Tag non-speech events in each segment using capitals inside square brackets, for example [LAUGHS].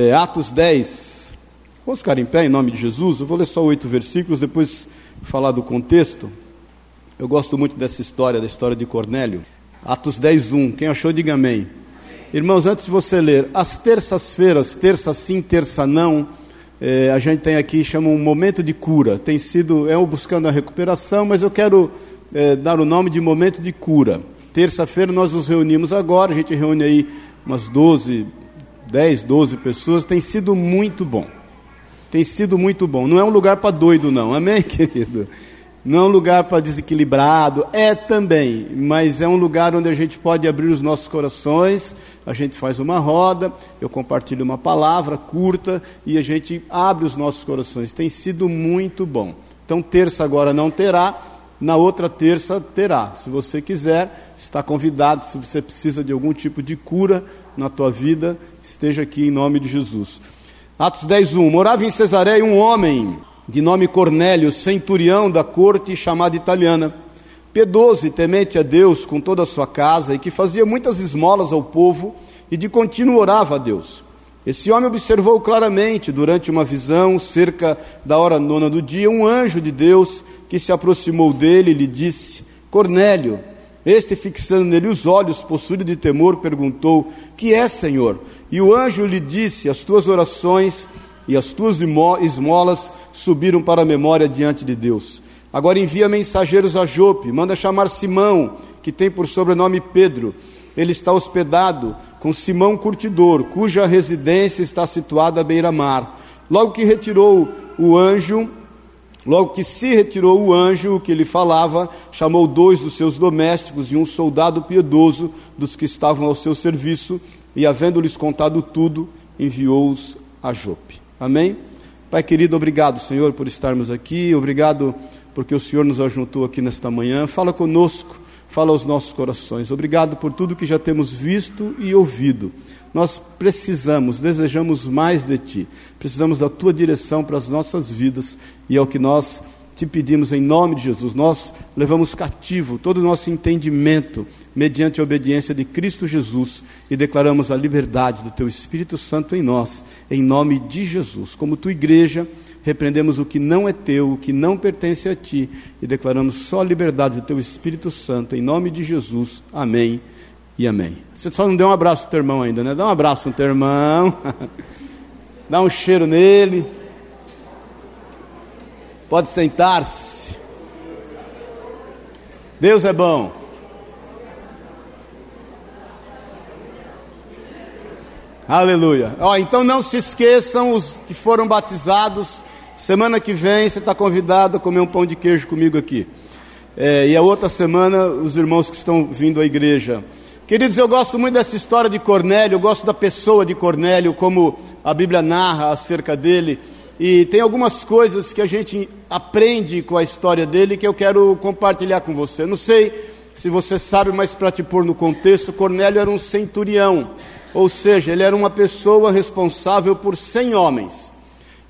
É, Atos 10. Vamos ficar em pé em nome de Jesus? Eu vou ler só oito versículos, depois falar do contexto. Eu gosto muito dessa história, da história de Cornélio. Atos 10, 1. Quem achou, diga amém. Irmãos, antes de você ler, as terças-feiras, terça sim, terça não, é, a gente tem aqui, chama um momento de cura. Tem sido, é um buscando a recuperação, mas eu quero é, dar o nome de momento de cura. Terça-feira nós nos reunimos agora, a gente reúne aí umas 12, 10, 12 pessoas, tem sido muito bom. Tem sido muito bom. Não é um lugar para doido, não, amém, [LAUGHS] querido? Não é um lugar para desequilibrado, é também, mas é um lugar onde a gente pode abrir os nossos corações, a gente faz uma roda, eu compartilho uma palavra curta e a gente abre os nossos corações. Tem sido muito bom. Então, terça agora não terá, na outra terça terá. Se você quiser, está convidado. Se você precisa de algum tipo de cura na tua vida, esteja aqui em nome de Jesus. Atos 10, 1. Morava em Cesareia um homem de nome Cornélio, centurião da corte chamada italiana, piedoso e temente a Deus com toda a sua casa e que fazia muitas esmolas ao povo e de contínuo orava a Deus. Esse homem observou claramente, durante uma visão, cerca da hora nona do dia, um anjo de Deus que se aproximou dele e lhe disse: Cornélio. Este, fixando nele os olhos, possuído de temor, perguntou: Que é, Senhor? E o anjo lhe disse: As tuas orações e as tuas esmolas subiram para a memória diante de Deus. Agora envia mensageiros a Jope, manda chamar Simão, que tem por sobrenome Pedro. Ele está hospedado com Simão Curtidor, cuja residência está situada à beira-mar. Logo que retirou o anjo, logo que se retirou o anjo que lhe falava, chamou dois dos seus domésticos e um soldado piedoso dos que estavam ao seu serviço, e havendo-lhes contado tudo, enviou-os a Jope. Amém? Pai querido, obrigado, Senhor, por estarmos aqui, obrigado porque o Senhor nos ajuntou aqui nesta manhã. Fala conosco, fala aos nossos corações. Obrigado por tudo que já temos visto e ouvido. Nós precisamos, desejamos mais de Ti, precisamos da Tua direção para as nossas vidas e é o que nós te pedimos em nome de Jesus. Nós levamos cativo todo o nosso entendimento mediante a obediência de Cristo Jesus e declaramos a liberdade do Teu Espírito Santo em nós, em nome de Jesus. Como tua igreja, repreendemos o que não é teu, o que não pertence a ti e declaramos só a liberdade do Teu Espírito Santo, em nome de Jesus. Amém e amém. Você só não deu um abraço no teu irmão ainda, né? Dá um abraço no teu irmão, [LAUGHS] dá um cheiro nele. Pode sentar-se. Deus é bom. Aleluia. Ó, então não se esqueçam os que foram batizados. Semana que vem você está convidado a comer um pão de queijo comigo aqui. É, e a outra semana os irmãos que estão vindo à igreja. Queridos, eu gosto muito dessa história de Cornélio, eu gosto da pessoa de Cornélio, como a Bíblia narra acerca dele. E tem algumas coisas que a gente aprende com a história dele que eu quero compartilhar com você. não sei se você sabe, mas para te pôr no contexto, Cornélio era um centurião. Ou seja, ele era uma pessoa responsável por 100 homens.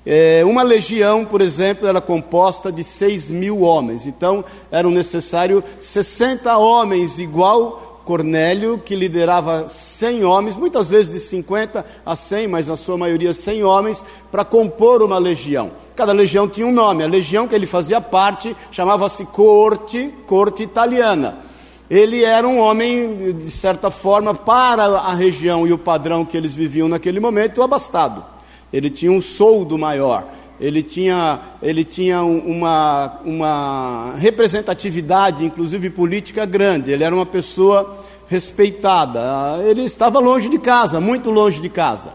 É, uma legião, por exemplo, era composta de 6 mil homens. Então, eram necessários 60 homens, igual Cornélio, que liderava 100 homens, muitas vezes de 50 a 100, mas na sua maioria 100 homens, para compor uma legião. Cada legião tinha um nome. A legião que ele fazia parte chamava-se Corte, Corte Italiana ele era um homem, de certa forma, para a região e o padrão que eles viviam naquele momento, abastado. Ele tinha um soldo maior, ele tinha, ele tinha uma, uma representatividade, inclusive política, grande. Ele era uma pessoa respeitada. Ele estava longe de casa, muito longe de casa.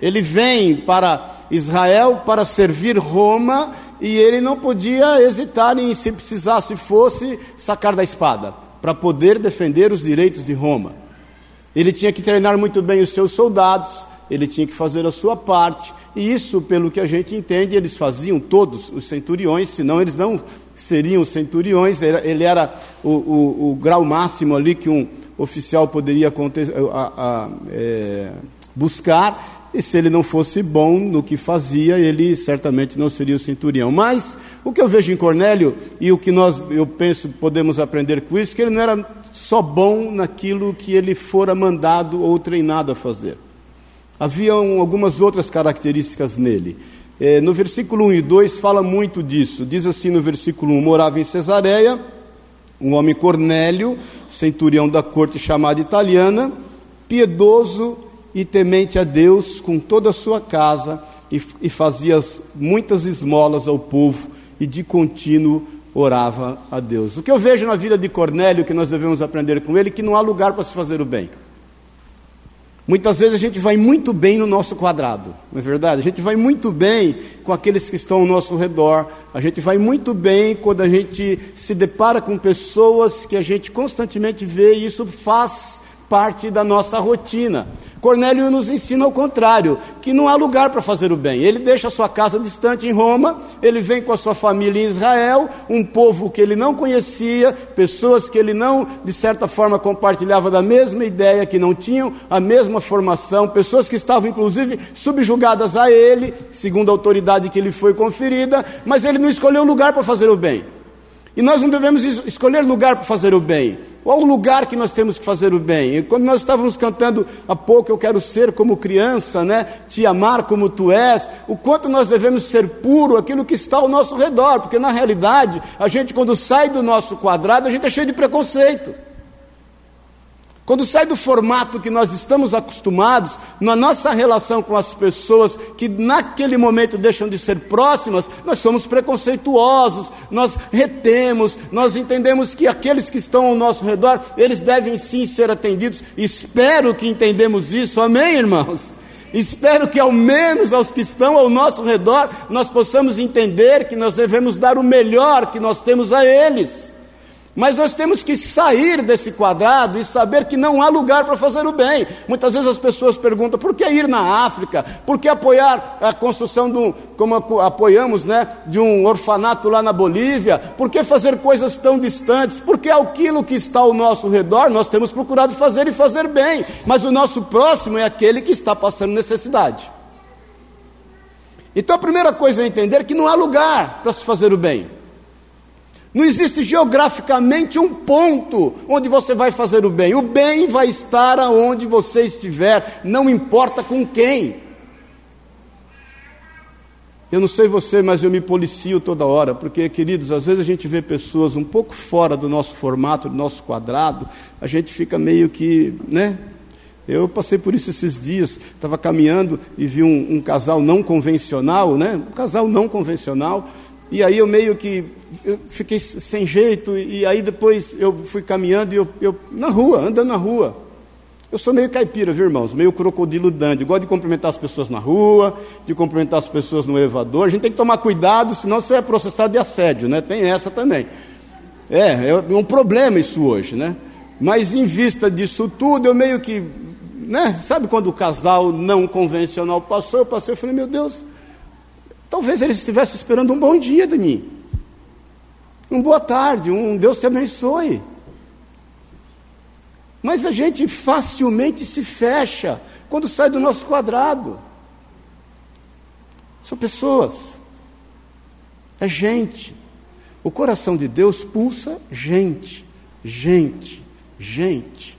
Ele vem para Israel para servir Roma e ele não podia hesitar em, se precisasse fosse, sacar da espada para poder defender os direitos de Roma. Ele tinha que treinar muito bem os seus soldados, ele tinha que fazer a sua parte, e isso, pelo que a gente entende, eles faziam todos os centuriões, senão eles não seriam centuriões, ele era o, o, o grau máximo ali que um oficial poderia é, buscar, e se ele não fosse bom no que fazia, ele certamente não seria o centurião. Mas o que eu vejo em Cornélio e o que nós, eu penso, podemos aprender com isso, que ele não era só bom naquilo que ele fora mandado ou treinado a fazer. Haviam algumas outras características nele. É, no versículo 1 e 2 fala muito disso. Diz assim no versículo 1: morava em Cesareia, um homem Cornélio, centurião da corte chamada italiana, piedoso e temente a Deus com toda a sua casa, e, e fazia muitas esmolas ao povo, e de contínuo orava a Deus. O que eu vejo na vida de Cornélio, que nós devemos aprender com ele, que não há lugar para se fazer o bem. Muitas vezes a gente vai muito bem no nosso quadrado, não é verdade? A gente vai muito bem com aqueles que estão ao nosso redor, a gente vai muito bem quando a gente se depara com pessoas que a gente constantemente vê e isso faz parte da nossa rotina. Cornélio nos ensina ao contrário, que não há lugar para fazer o bem. Ele deixa a sua casa distante em Roma, ele vem com a sua família em Israel, um povo que ele não conhecia, pessoas que ele não, de certa forma, compartilhava da mesma ideia, que não tinham a mesma formação, pessoas que estavam, inclusive, subjugadas a ele, segundo a autoridade que lhe foi conferida, mas ele não escolheu lugar para fazer o bem. E nós não devemos escolher lugar para fazer o bem. Qual o lugar que nós temos que fazer o bem? E quando nós estávamos cantando há pouco, eu quero ser como criança, né? Te amar como tu és. O quanto nós devemos ser puro aquilo que está ao nosso redor, porque na realidade, a gente quando sai do nosso quadrado, a gente é cheio de preconceito. Quando sai do formato que nós estamos acostumados, na nossa relação com as pessoas que naquele momento deixam de ser próximas, nós somos preconceituosos, nós retemos, nós entendemos que aqueles que estão ao nosso redor, eles devem sim ser atendidos. Espero que entendemos isso, amém, irmãos? Espero que ao menos aos que estão ao nosso redor, nós possamos entender que nós devemos dar o melhor que nós temos a eles. Mas nós temos que sair desse quadrado e saber que não há lugar para fazer o bem. Muitas vezes as pessoas perguntam: por que ir na África? Por que apoiar a construção de um, como apoiamos, né, de um orfanato lá na Bolívia? Por que fazer coisas tão distantes? Porque aquilo que está ao nosso redor nós temos procurado fazer e fazer bem. Mas o nosso próximo é aquele que está passando necessidade. Então a primeira coisa é entender que não há lugar para se fazer o bem. Não existe geograficamente um ponto onde você vai fazer o bem. O bem vai estar aonde você estiver, não importa com quem. Eu não sei você, mas eu me policio toda hora, porque, queridos, às vezes a gente vê pessoas um pouco fora do nosso formato, do nosso quadrado, a gente fica meio que, né? Eu passei por isso esses dias, estava caminhando e vi um, um casal não convencional, né? Um casal não convencional, e aí eu meio que eu fiquei sem jeito, e aí depois eu fui caminhando e eu, eu na rua, andando na rua. Eu sou meio caipira, viu, irmãos? Meio crocodilo dandy. Gosto de cumprimentar as pessoas na rua, de cumprimentar as pessoas no elevador. A gente tem que tomar cuidado, senão você é processado de assédio, né? Tem essa também. É, é um problema isso hoje, né? Mas em vista disso tudo, eu meio que, né? Sabe quando o casal não convencional passou, eu passei, eu falei, meu Deus, talvez eles estivessem esperando um bom dia de mim. Um boa tarde, um Deus te abençoe. Mas a gente facilmente se fecha quando sai do nosso quadrado. São pessoas, é gente. O coração de Deus pulsa gente, gente, gente.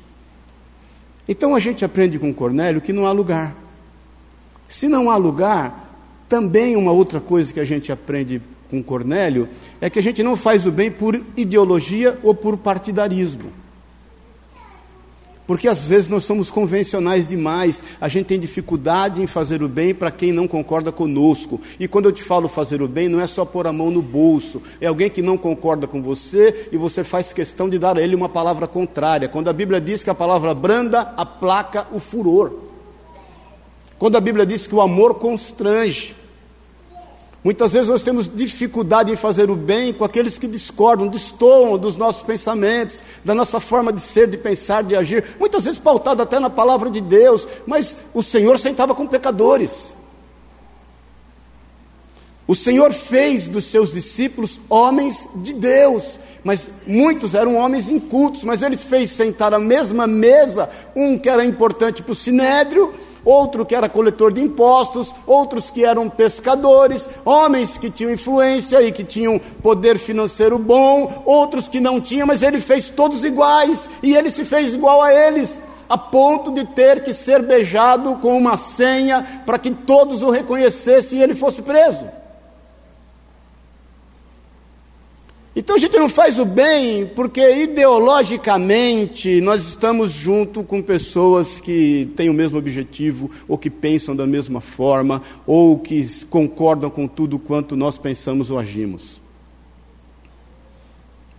Então a gente aprende com Cornélio que não há lugar. Se não há lugar, também uma outra coisa que a gente aprende com Cornélio é que a gente não faz o bem por ideologia ou por partidarismo. Porque às vezes nós somos convencionais demais, a gente tem dificuldade em fazer o bem para quem não concorda conosco. E quando eu te falo fazer o bem, não é só pôr a mão no bolso, é alguém que não concorda com você e você faz questão de dar a ele uma palavra contrária. Quando a Bíblia diz que a palavra branda aplaca o furor. Quando a Bíblia diz que o amor constrange. Muitas vezes nós temos dificuldade em fazer o bem com aqueles que discordam, destoam dos nossos pensamentos, da nossa forma de ser, de pensar, de agir, muitas vezes pautado até na palavra de Deus, mas o Senhor sentava com pecadores. O Senhor fez dos seus discípulos homens de Deus, mas muitos eram homens incultos, mas ele fez sentar à mesma mesa um que era importante para o sinédrio outro que era coletor de impostos, outros que eram pescadores, homens que tinham influência e que tinham poder financeiro bom, outros que não tinham, mas ele fez todos iguais e ele se fez igual a eles. a ponto de ter que ser beijado com uma senha para que todos o reconhecessem e ele fosse preso. Então a gente não faz o bem porque ideologicamente nós estamos junto com pessoas que têm o mesmo objetivo, ou que pensam da mesma forma, ou que concordam com tudo quanto nós pensamos ou agimos.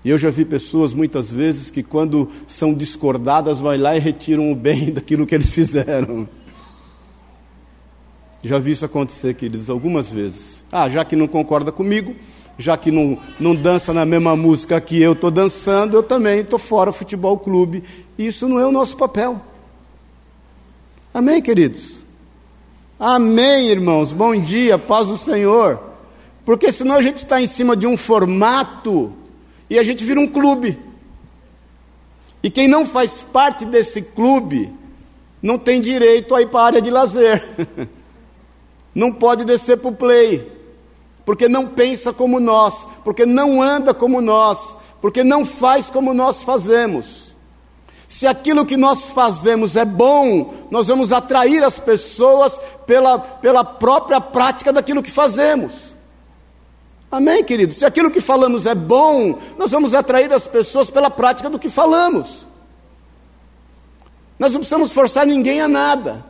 E eu já vi pessoas muitas vezes que quando são discordadas, vai lá e retiram o bem [LAUGHS] daquilo que eles fizeram. Já vi isso acontecer, queridos, algumas vezes. Ah, já que não concorda comigo, já que não, não dança na mesma música que eu estou dançando, eu também estou fora do futebol clube. Isso não é o nosso papel. Amém, queridos? Amém, irmãos. Bom dia, paz do Senhor. Porque senão a gente está em cima de um formato e a gente vira um clube. E quem não faz parte desse clube não tem direito a ir para a área de lazer. [LAUGHS] não pode descer para o play porque não pensa como nós, porque não anda como nós, porque não faz como nós fazemos. Se aquilo que nós fazemos é bom, nós vamos atrair as pessoas pela, pela própria prática daquilo que fazemos. Amém, querido? Se aquilo que falamos é bom, nós vamos atrair as pessoas pela prática do que falamos. Nós não precisamos forçar ninguém a nada.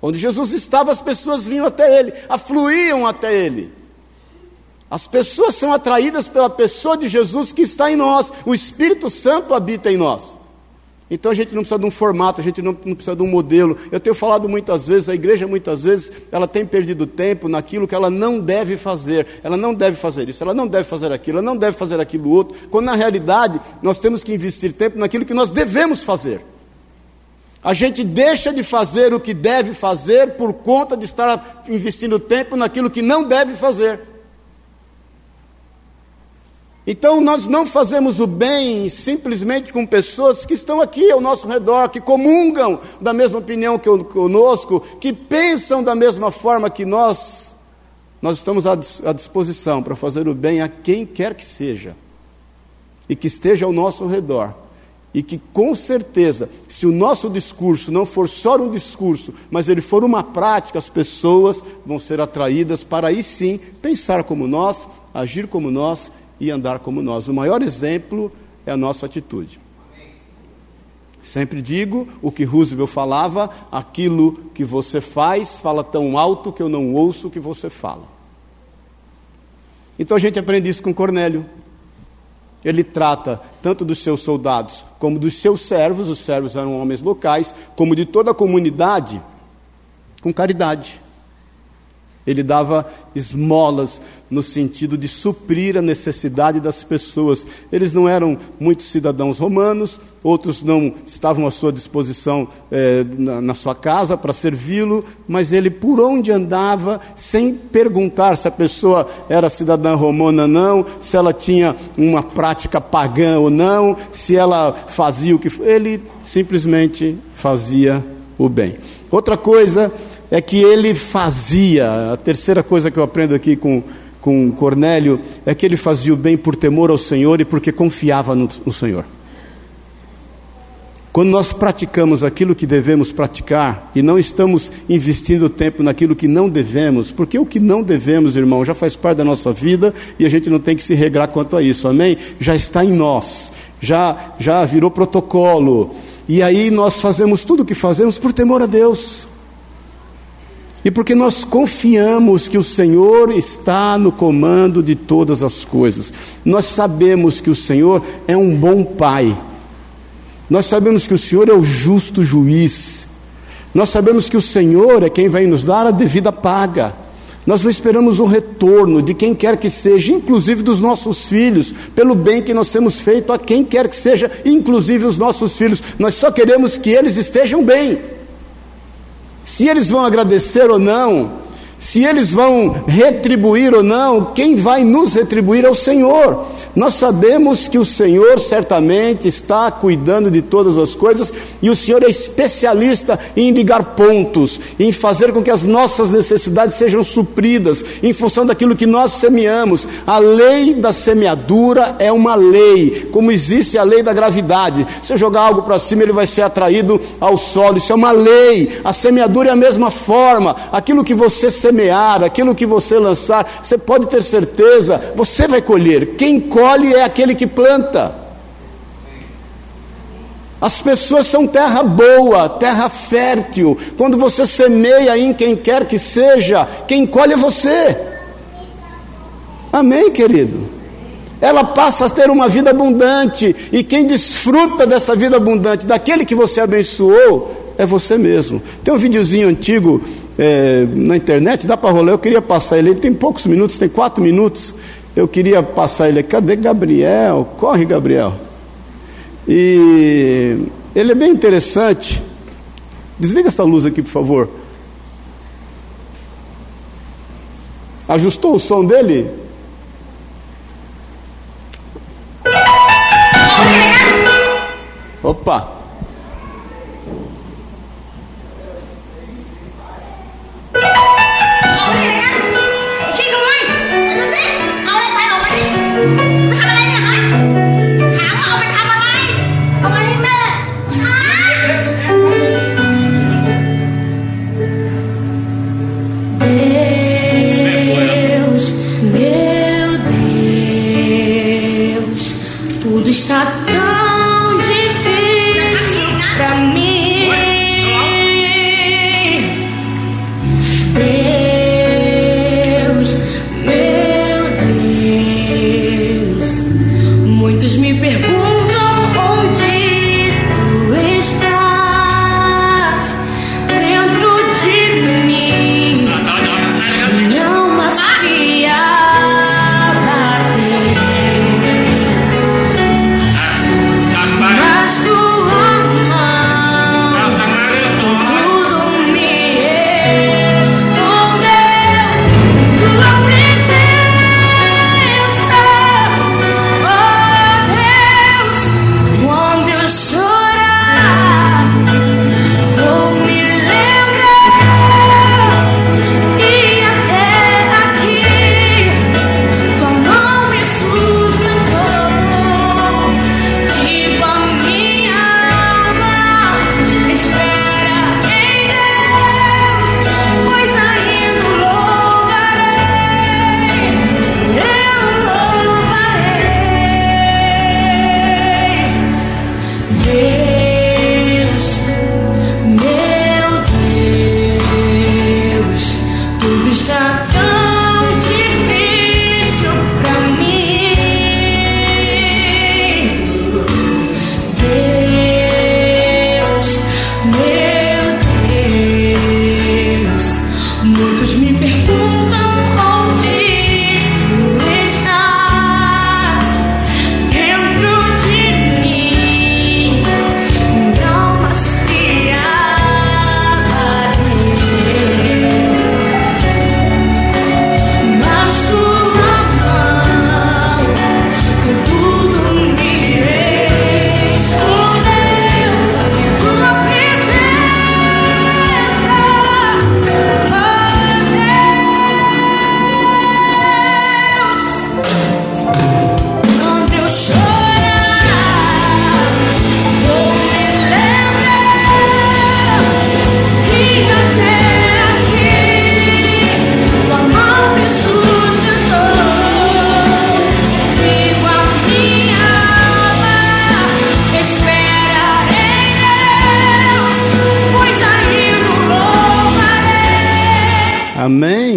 Onde Jesus estava, as pessoas vinham até ele, afluíam até ele. As pessoas são atraídas pela pessoa de Jesus que está em nós, o Espírito Santo habita em nós. Então a gente não precisa de um formato, a gente não, não, precisa de um modelo. Eu tenho falado muitas vezes, a igreja muitas vezes, ela tem perdido tempo naquilo que ela não deve fazer. Ela não deve fazer isso, ela não deve fazer aquilo, ela não deve fazer aquilo outro. Quando na realidade nós temos que investir tempo naquilo que nós devemos fazer. A gente deixa de fazer o que deve fazer por conta de estar investindo tempo naquilo que não deve fazer. Então nós não fazemos o bem simplesmente com pessoas que estão aqui ao nosso redor, que comungam da mesma opinião que conosco, que pensam da mesma forma que nós. Nós estamos à disposição para fazer o bem a quem quer que seja e que esteja ao nosso redor. E que com certeza, se o nosso discurso não for só um discurso, mas ele for uma prática, as pessoas vão ser atraídas para aí sim pensar como nós, agir como nós e andar como nós. O maior exemplo é a nossa atitude. Sempre digo o que Roosevelt falava: aquilo que você faz fala tão alto que eu não ouço o que você fala. Então a gente aprende isso com Cornélio. Ele trata tanto dos seus soldados como dos seus servos, os servos eram homens locais, como de toda a comunidade, com caridade. Ele dava esmolas no sentido de suprir a necessidade das pessoas. Eles não eram muitos cidadãos romanos, outros não estavam à sua disposição eh, na, na, sua casa para servi-lo, mas ele por onde andava, sem perguntar se a pessoa era cidadã romana ou não, se ela tinha uma prática pagã ou não, se ela fazia o que. Ele simplesmente fazia o bem. Outra coisa é que ele fazia, a terceira coisa que eu aprendo aqui com, com Cornélio, é que ele fazia o bem por temor ao Senhor e porque confiava no, no Senhor. Quando nós praticamos aquilo que devemos praticar e não estamos investindo tempo naquilo que não devemos, porque o que não devemos, irmão, já faz parte da nossa vida e a gente não tem que se regrar quanto a isso, amém? Já está em nós, já, já virou protocolo, e aí nós fazemos tudo o que fazemos por temor a Deus. E porque nós confiamos que o Senhor está no comando de todas as coisas. Nós sabemos que o Senhor é um bom Pai. Nós sabemos que o Senhor é o justo juiz. Nós sabemos que o Senhor é quem vai nos dar a devida paga. Nós não esperamos um retorno de quem quer que seja, inclusive dos nossos filhos, pelo bem que nós temos feito a quem quer que seja, inclusive os nossos filhos. Nós só queremos que eles estejam bem. Se eles vão agradecer ou não, se eles vão retribuir ou não, quem vai nos retribuir é o Senhor. Nós sabemos que o Senhor certamente está cuidando de todas as coisas e o Senhor é especialista em ligar pontos, em fazer com que as nossas necessidades sejam supridas em função daquilo que nós semeamos. A lei da semeadura é uma lei, como existe a lei da gravidade. Se eu jogar algo para cima, ele vai ser atraído ao solo. Isso é uma lei. A semeadura é a mesma forma. Aquilo que você semear, aquilo que você lançar, você pode ter certeza, você vai colher. Quem colhe é aquele que planta. As pessoas são terra boa, terra fértil. Quando você semeia em quem quer que seja, quem colhe é você. Amém, querido? Ela passa a ter uma vida abundante, e quem desfruta dessa vida abundante, daquele que você abençoou, é você mesmo. Tem um videozinho antigo é, na internet, dá para rolar, eu queria passar ele, ele tem poucos minutos, tem quatro minutos. Eu queria passar ele, cadê Gabriel? Corre, Gabriel. E ele é bem interessante. Desliga essa luz aqui, por favor. Ajustou o som dele? Opa!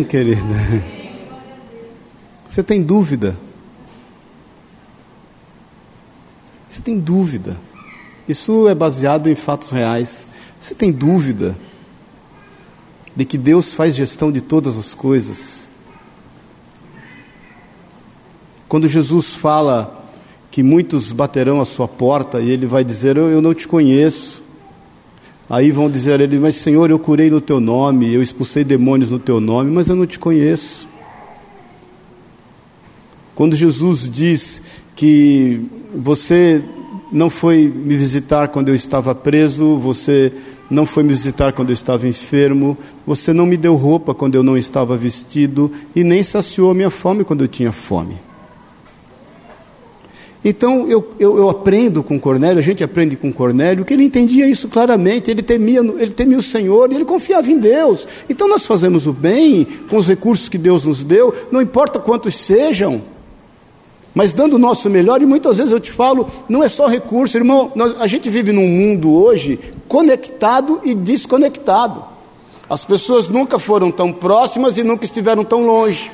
Querida? Você tem dúvida? Você tem dúvida? Isso é baseado em fatos reais. Você tem dúvida de que Deus faz gestão de todas as coisas? Quando Jesus fala que muitos baterão a sua porta e ele vai dizer: Eu, eu não te conheço. Aí vão dizer a ele: Mas Senhor, eu curei no teu nome, eu expulsei demônios no teu nome, mas eu não te conheço. Quando Jesus diz que você não foi me visitar quando eu estava preso, você não foi me visitar quando eu estava enfermo, você não me deu roupa quando eu não estava vestido e nem saciou a minha fome quando eu tinha fome. Então eu, eu, eu, aprendo com Cornélio, a gente aprende com Cornélio, que ele entendia isso claramente, ele temia, ele temia o Senhor e ele confiava em Deus. Então nós fazemos o bem com os recursos que Deus nos deu, não importa quantos sejam, mas dando o nosso melhor, e muitas vezes eu te falo, não é só recurso, irmão, nós, a gente vive num mundo hoje conectado e desconectado. As pessoas nunca foram tão próximas e nunca estiveram tão longe.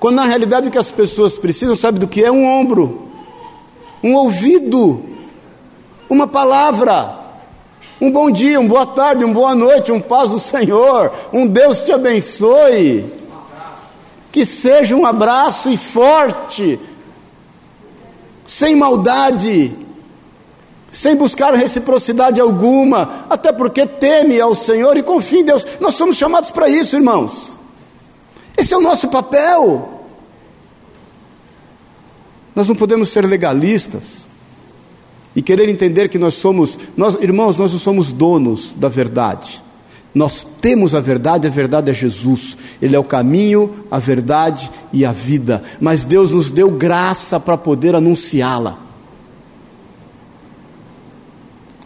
Quando na realidade o que as pessoas precisam, sabe do que é? Um ombro, um ouvido, uma palavra, um bom dia, uma boa tarde, uma boa noite, um paz do Senhor, um Deus te abençoe. Que seja um abraço e forte, sem maldade, sem buscar reciprocidade alguma, até porque teme ao Senhor e confia em Deus. Nós somos chamados para isso, irmãos. Esse é o nosso papel. Nós não podemos ser legalistas e querer entender que nós somos, nós, irmãos, nós não somos donos da verdade. Nós temos a verdade, a verdade é Jesus. Ele é o caminho, a verdade e a vida. Mas Deus nos deu graça para poder anunciá-la.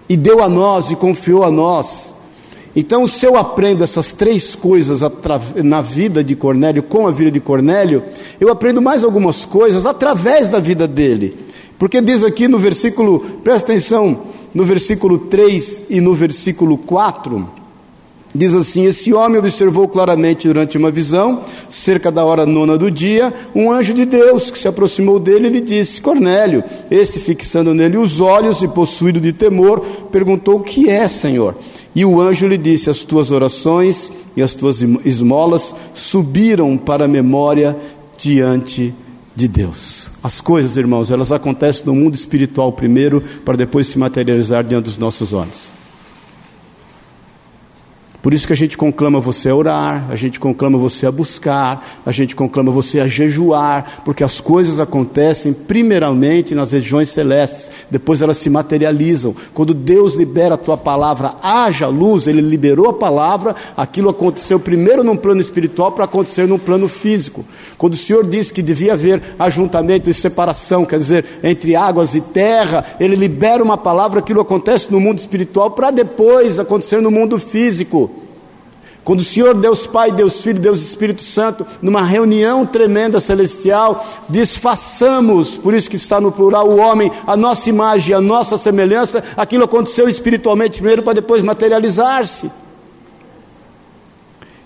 E deu a nós e confiou a nós então, se eu aprendo essas três coisas na vida de Cornélio, com a vida de Cornélio, eu aprendo mais algumas coisas através da vida dele. Porque diz aqui no versículo, presta atenção, no versículo 3 e no versículo 4, diz assim: Esse homem observou claramente durante uma visão, cerca da hora nona do dia, um anjo de Deus que se aproximou dele e lhe disse: Cornélio, este fixando nele os olhos e possuído de temor, perguntou: O que é, Senhor? E o anjo lhe disse: As tuas orações e as tuas esmolas subiram para a memória diante de Deus. As coisas, irmãos, elas acontecem no mundo espiritual primeiro, para depois se materializar diante dos nossos olhos. Por isso que a gente conclama você a orar, a gente conclama você a buscar, a gente conclama você a jejuar, porque as coisas acontecem primeiramente nas regiões celestes, depois elas se materializam. Quando Deus libera a tua palavra, haja luz, Ele liberou a palavra, aquilo aconteceu primeiro num plano espiritual para acontecer num plano físico. Quando o Senhor disse que devia haver ajuntamento e separação, quer dizer, entre águas e terra, Ele libera uma palavra, aquilo acontece no mundo espiritual para depois acontecer no mundo físico. Quando o Senhor, Deus Pai, Deus Filho, Deus Espírito Santo, numa reunião tremenda celestial, diz: façamos, por isso que está no plural, o homem, a nossa imagem, a nossa semelhança, aquilo aconteceu espiritualmente primeiro para depois materializar-se.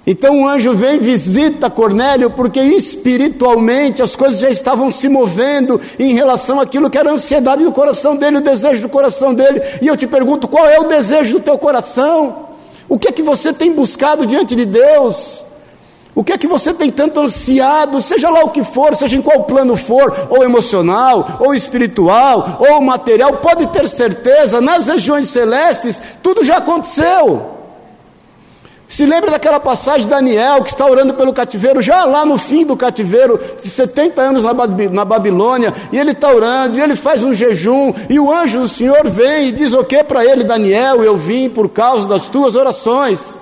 Então o anjo vem, visita Cornélio, porque espiritualmente as coisas já estavam se movendo em relação àquilo que era a ansiedade do coração dele, o desejo do coração dele. E eu te pergunto: qual é o desejo do teu coração? O que é que você tem buscado diante de Deus? O que é que você tem tanto ansiado, seja lá o que for, seja em qual plano for, ou emocional, ou espiritual, ou material, pode ter certeza, nas regiões celestes, tudo já aconteceu. Se lembra daquela passagem de Daniel que está orando pelo cativeiro, já lá no fim do cativeiro, de 70 anos na Babilônia, e ele está orando, e ele faz um jejum, e o anjo do Senhor vem e diz o que para ele, Daniel? Eu vim por causa das tuas orações.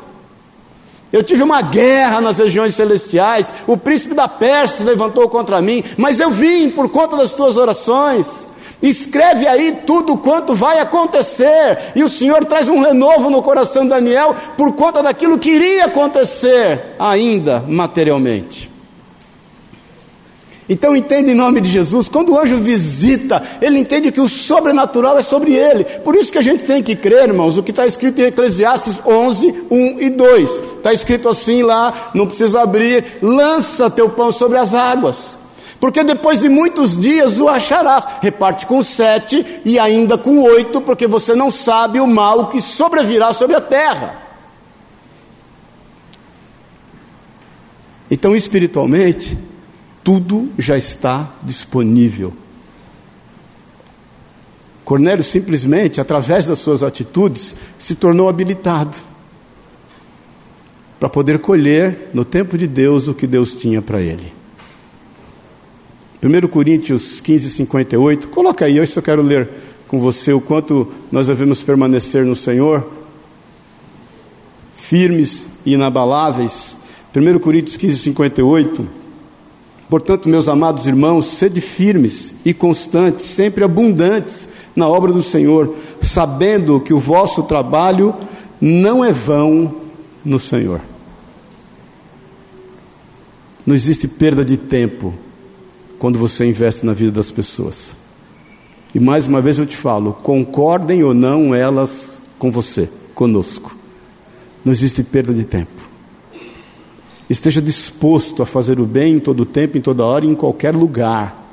Eu tive uma guerra nas regiões celestiais, o príncipe da Pérsia se levantou contra mim, mas eu vim por conta das tuas orações. Escreve aí tudo quanto vai acontecer, e o Senhor traz um renovo no coração de Daniel por conta daquilo que iria acontecer ainda materialmente. Então entende em nome de Jesus, quando o anjo visita, ele entende que o sobrenatural é sobre ele. Por isso que a gente tem que crer, irmãos, o que está escrito em Eclesiastes 11, 1 e 2. Está escrito assim lá, não precisa abrir: lança teu pão sobre as águas porque depois de muitos dias o acharás. Reparte com sete e ainda com oito, porque você não sabe o mal que sobrevirá sobre a terra. Então, espiritualmente, tudo já está disponível. Cornélio simplesmente, através das suas atitudes, se tornou habilitado para poder colher no tempo de Deus o que Deus tinha para ele. 1 Coríntios 15, 58. Coloca aí, eu quero ler com você o quanto nós devemos permanecer no Senhor, firmes e inabaláveis. 1 Coríntios 15, 58. Portanto, meus amados irmãos, sede firmes e constantes, sempre abundantes na obra do Senhor, sabendo que o vosso trabalho não é vão no Senhor. Não existe perda de tempo quando você investe na vida das pessoas. E mais uma vez eu te falo: concordem ou não elas com você, conosco. Não existe perda de tempo. Esteja disposto a fazer o bem em todo tempo, em toda hora e em qualquer lugar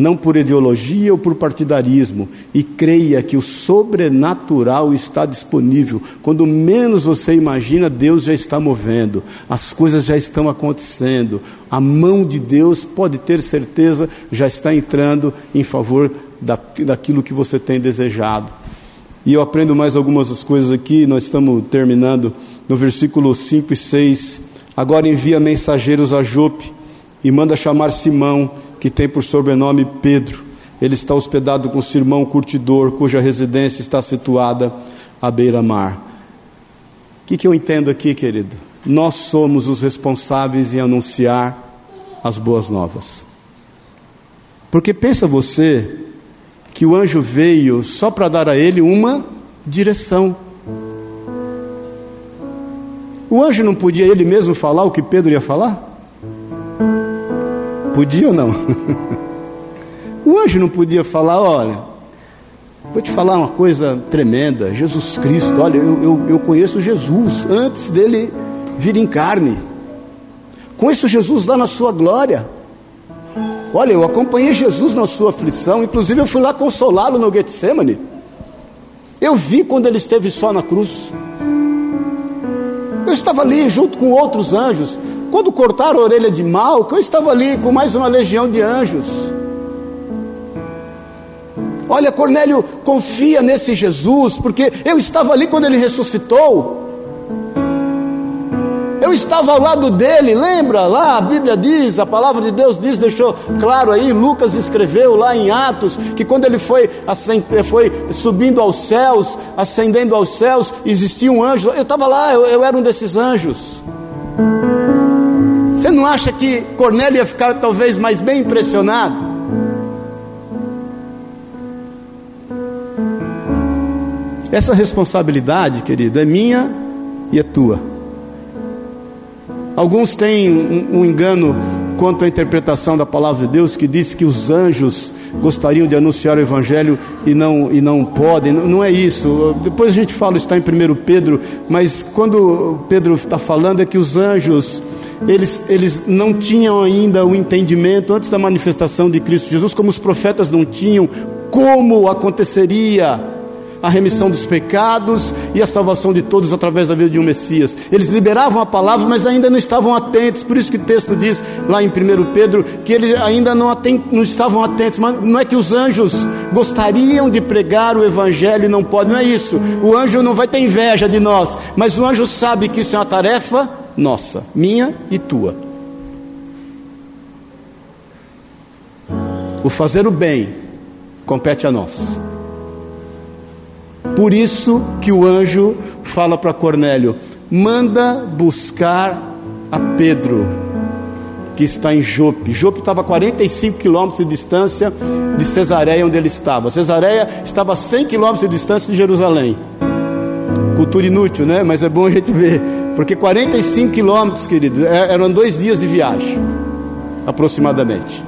não por ideologia ou por partidarismo, e creia que o sobrenatural está disponível. Quando menos você imagina, Deus já está movendo, as coisas já estão acontecendo, a mão de Deus, pode ter certeza, já está entrando em favor da, daquilo que você tem desejado. E eu aprendo mais algumas coisas aqui, nós estamos terminando no versículo 5 e 6. Agora envia mensageiros a Jope e manda chamar Simão que tem por sobrenome Pedro. Ele está hospedado com seu irmão curtidor, cuja residência está situada à beira-mar. O que, que eu entendo aqui, querido? Nós somos os responsáveis em anunciar as boas novas. Porque pensa você que o anjo veio só para dar a ele uma direção. O anjo não podia ele mesmo falar o que Pedro ia falar? Podia ou não? [LAUGHS] o anjo não podia falar: olha, vou te falar uma coisa tremenda. Jesus Cristo, olha, eu, eu, eu conheço Jesus antes dele vir em carne. Conheço Jesus lá na sua glória. Olha, eu acompanhei Jesus na sua aflição, inclusive eu fui lá consolá-lo no Getsemane. Eu vi quando ele esteve só na cruz. Eu estava ali junto com outros anjos. Quando cortaram a orelha de Malco, eu estava ali com mais uma legião de anjos. Olha, Cornélio confia nesse Jesus, porque eu estava ali quando ele ressuscitou. Eu estava ao lado dele, lembra? Lá a Bíblia diz, a palavra de Deus diz, deixou claro aí, Lucas escreveu lá em Atos, que quando ele foi, foi subindo aos céus, ascendendo aos céus, existia um anjo. Eu estava lá, eu, eu era um desses anjos. Você não acha que Cornélio ia ficar talvez mais bem impressionado? Essa responsabilidade, querido, é minha e é tua. Alguns têm um, um, engano quanto à interpretação da palavra de Deus que diz que os anjos gostariam de anunciar o evangelho e não, e não podem. Não, não é isso. Depois a gente fala, está em 1 Pedro, mas quando Pedro está falando é que os anjos eles, eles não tinham ainda o entendimento antes da manifestação de Cristo Jesus, como os profetas não tinham, como aconteceria a remissão dos pecados e a salvação de todos através da vida de um Messias. Eles liberavam a palavra, mas ainda não estavam atentos. Por isso que o texto diz lá em 1 Pedro que eles ainda não, atent, não estavam atentos. Mas não é que os anjos gostariam de pregar o evangelho e não podem, não é isso. O anjo não vai ter inveja de nós, mas o anjo sabe que isso é uma tarefa nossa, minha e tua. O fazer o bem compete a nós. Por isso que o anjo fala para Cornélio: manda buscar a Pedro, que está em Jope. Jope estava a 45 quilômetros de distância de Cesareia, onde ele estava. Cesareia estava a 100 quilômetros de distância de Jerusalém. Cultura inútil, né? Mas é bom a gente ver. Porque 45 quilômetros, querido, é, eram dois dias de viagem, aproximadamente.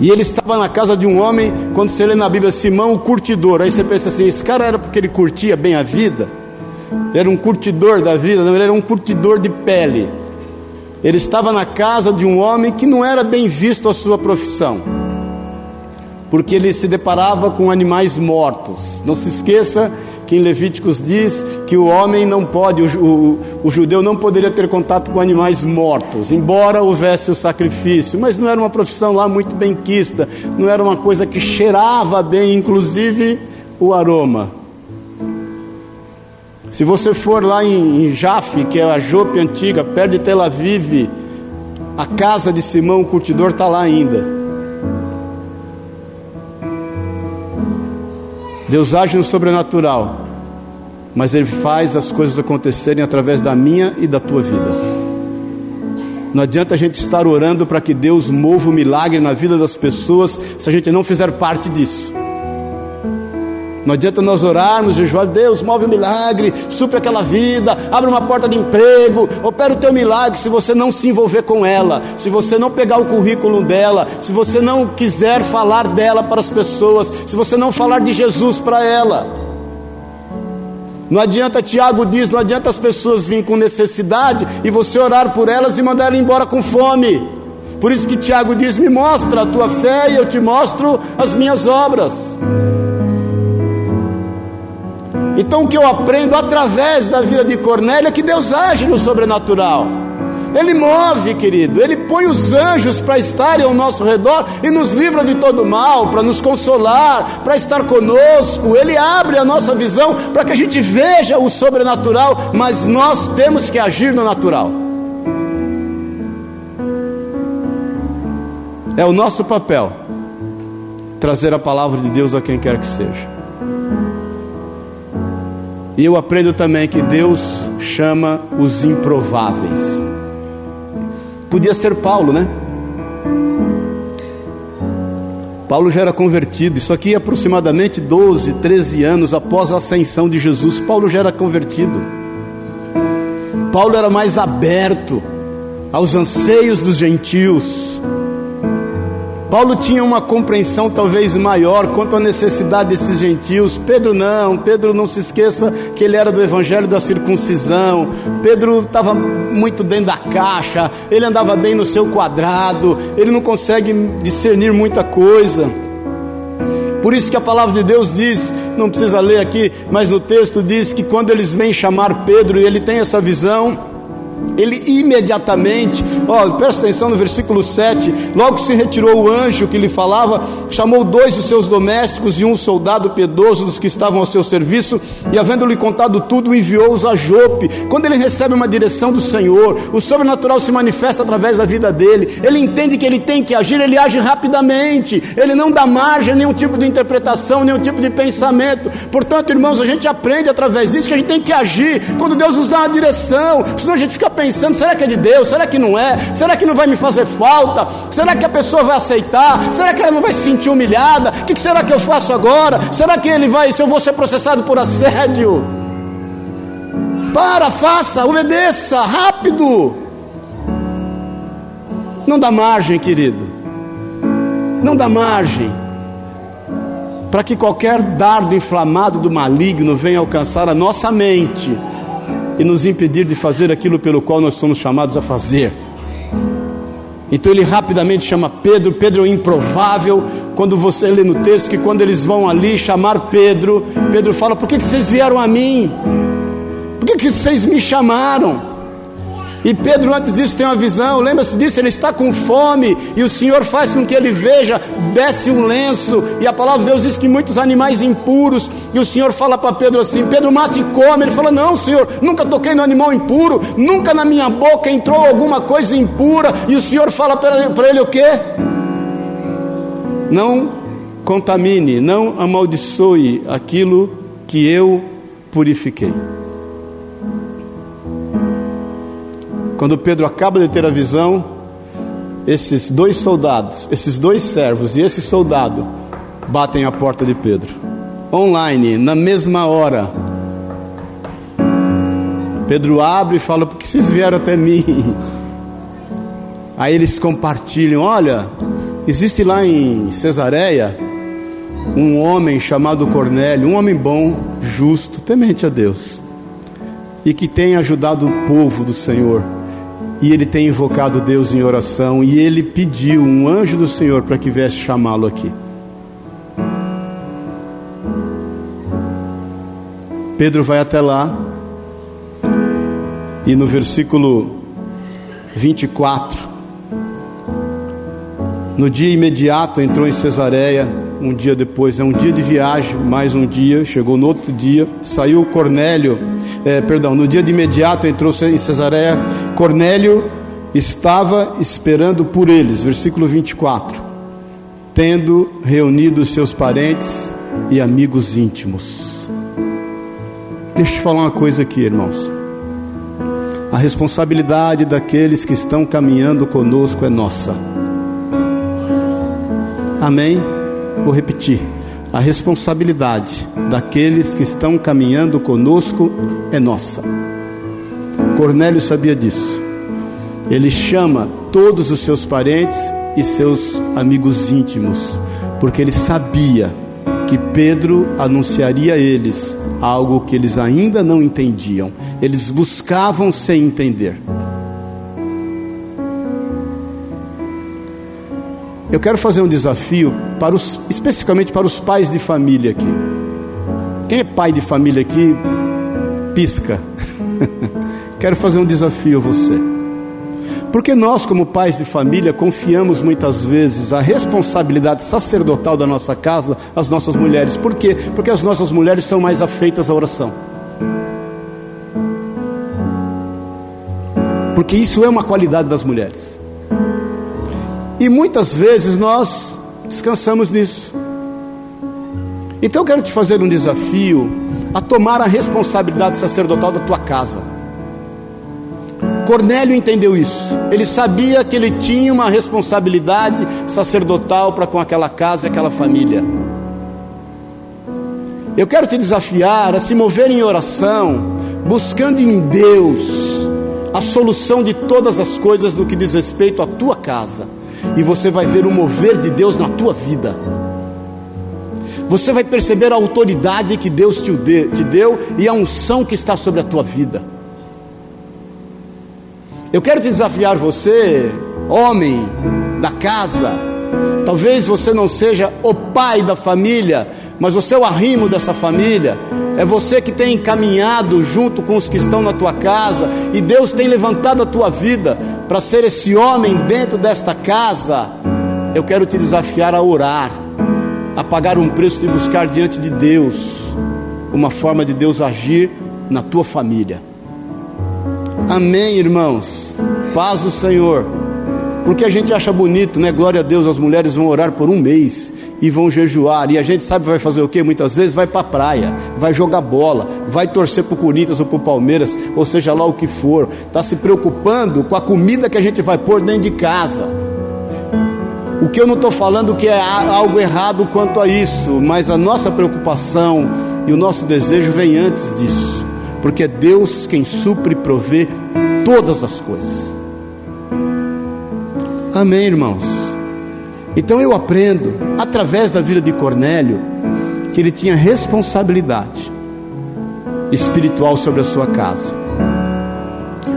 E ele estava na casa de um homem, quando você lê na Bíblia, Simão o curtidor. Aí você pensa assim: esse cara era porque ele curtia bem a vida? Era um curtidor da vida? Não, ele era um curtidor de pele. Ele estava na casa de um homem que não era bem visto a sua profissão, porque ele se deparava com animais mortos. Não se esqueça que em Levíticos diz que o homem não pode, o, o, o, judeu não poderia ter contato com animais mortos, embora houvesse o sacrifício, mas não era uma profissão lá muito bem quista, não era uma coisa que cheirava bem, inclusive o aroma. Se você for lá em, em que é a Jope antiga, perto de Tel Aviv, A casa de Simão, o curtidor, está lá ainda. Deus age no sobrenatural, mas Ele faz as coisas acontecerem através da minha e da tua vida. Não adianta a gente estar orando para que Deus mova o milagre na vida das pessoas se a gente não fizer parte disso. Não adianta nós orarmos, jejuar, Deus, move o milagre, supra aquela vida, abre uma porta de emprego, opera o teu milagre, se você não se envolver com ela, se você não pegar o currículo dela, se você não quiser falar dela para as pessoas, se você não falar de Jesus para ela. Não adianta, Tiago diz, não adianta as pessoas virem com necessidade e você orar por elas e mandar elas embora com fome. Por isso que Tiago diz: Me mostra a tua fé e eu te mostro as minhas obras. Então o que eu aprendo através da vida de Cornélio é que Deus age no sobrenatural. Ele move, querido, ele põe os anjos para estarem ao nosso redor e nos livra de todo mal, para nos consolar, para estar conosco. Ele abre a nossa visão para que a gente veja o sobrenatural, mas nós temos que agir no natural. É o nosso papel trazer a palavra de Deus a quem quer que seja. E eu aprendo também que Deus chama os improváveis. Podia ser Paulo, né? Paulo já era convertido, isso aqui é aproximadamente 12, 13 anos após a ascensão de Jesus. Paulo já era convertido. Paulo era mais aberto aos anseios dos gentios. Paulo tinha uma compreensão talvez maior quanto à necessidade desses gentios. Pedro não, Pedro não se esqueça que ele era do evangelho da circuncisão. Pedro estava muito dentro da caixa, ele andava bem no seu quadrado, ele não consegue discernir muita coisa. Por isso que a palavra de Deus diz, não precisa ler aqui, mas no texto diz que quando eles vêm chamar Pedro e ele tem essa visão, ele imediatamente, ó, presta atenção no versículo 7, logo que se retirou o anjo que lhe falava, chamou dois dos seus domésticos e um soldado piedoso dos que estavam ao seu serviço, e havendo-lhe contado tudo, enviou-os a Jope. Quando ele recebe uma direção do Senhor, o sobrenatural se manifesta através da vida dele, ele entende que ele tem que agir, ele age rapidamente, ele não dá margem a nenhum tipo de interpretação, nenhum tipo de pensamento. Portanto, irmãos, a gente aprende através disso que a gente tem que agir quando Deus nos dá uma direção, senão a gente fica pensando: será que é de Deus? Será que não é? Será que não vai me fazer falta? Será que a pessoa vai aceitar? Será que ela não vai se sentir humilhada? O que será que eu faço agora? Será que ele vai, se eu vou ser processado por assédio? Para, faça, obedeça, rápido. Não dá margem, querido. Não dá margem para que qualquer dardo inflamado do maligno venha alcançar a nossa mente e nos impedir de fazer aquilo pelo qual nós somos chamados a fazer. Então ele rapidamente chama Pedro, Pedro é o improvável. Quando você lê no texto que quando eles vão ali chamar Pedro, Pedro fala: Por que, que vocês vieram a mim? Por que, que vocês me chamaram? E Pedro, antes disso, tem uma visão. Lembra-se disso? Ele está com fome. E o Senhor faz com que ele veja, desce um lenço. E a palavra de Deus diz que muitos animais impuros. E o Senhor fala para Pedro assim: Pedro, mate e come. Ele fala: Não, Senhor, nunca toquei no animal impuro. Nunca na minha boca entrou alguma coisa impura. E o Senhor fala para ele, o quê? Não contamine, não amaldiçoe aquilo que eu purifiquei. Quando Pedro acaba de ter a visão, esses dois soldados, esses dois servos e esse soldado batem a porta de Pedro. Online, na mesma hora. Pedro abre e fala: Por que vocês vieram até mim? Aí eles compartilham: Olha, existe lá em Cesareia um homem chamado Cornélio, um homem bom, justo, temente a Deus, e que tem ajudado o povo do Senhor e ele tem invocado Deus em oração e ele pediu um anjo do Senhor para que viesse chamá-lo aqui. Pedro vai até lá e no versículo 24, no dia imediato entrou em Cesareia, um dia depois, é um dia de viagem, mais um dia, chegou no outro dia, saiu Cornélio, é, perdão, no dia de imediato entrou em Cesareia Cornélio estava esperando por eles, versículo 24, tendo reunido seus parentes e amigos íntimos. Deixa eu falar uma coisa aqui, irmãos. A responsabilidade daqueles que estão caminhando conosco é nossa. Amém? Vou repetir. A responsabilidade daqueles que estão caminhando conosco é nossa. Cornélio sabia disso. Ele chama todos os seus parentes e seus amigos íntimos, porque ele sabia que Pedro anunciaria a eles algo que eles ainda não entendiam. Eles buscavam sem entender. Eu quero fazer um desafio para os, especificamente para os pais de família aqui. Quem é pai de família aqui? Pisca. [LAUGHS] quero fazer um desafio a você. Porque nós, como pais de família, confiamos muitas vezes a responsabilidade sacerdotal da nossa casa às nossas mulheres. Por quê? Porque as nossas mulheres são mais afeitas à oração. Porque isso é uma qualidade das mulheres. E muitas vezes nós descansamos nisso. Então eu quero te fazer um desafio a tomar a responsabilidade sacerdotal da tua casa. Cornélio entendeu isso. Ele sabia que ele tinha uma responsabilidade sacerdotal para com aquela casa e aquela família. Eu quero te desafiar a se mover em oração, buscando em Deus a solução de todas as coisas no que diz respeito à tua casa. E você vai ver o mover de Deus na tua vida. Você vai perceber a autoridade que Deus te deu e a unção que está sobre a tua vida. Eu quero te desafiar você, homem da casa. Talvez você não seja o pai da família, mas você é o arrimo dessa família. É você que tem caminhado junto com os que estão na tua casa, e Deus tem levantado a tua vida para ser esse homem dentro desta casa. Eu quero te desafiar a orar, a pagar um preço de buscar diante de Deus uma forma de Deus agir na tua família. Amém, irmãos. Paz do Senhor. Porque a gente acha bonito, né? Glória a Deus, as mulheres vão orar por um mês e vão jejuar. E a gente sabe vai fazer o quê? Muitas vezes vai para a praia, vai jogar bola, vai torcer para o Corinthians ou para o Palmeiras, ou seja lá o que for. Está se preocupando com a comida que a gente vai pôr dentro de casa. O que eu não estou falando que é algo errado quanto a isso, mas a nossa preocupação e o nosso desejo vem antes disso porque é Deus quem supre e provê todas as coisas. Amém, irmãos? Então eu aprendo, através da vida de Cornélio, que ele tinha responsabilidade espiritual sobre a sua casa.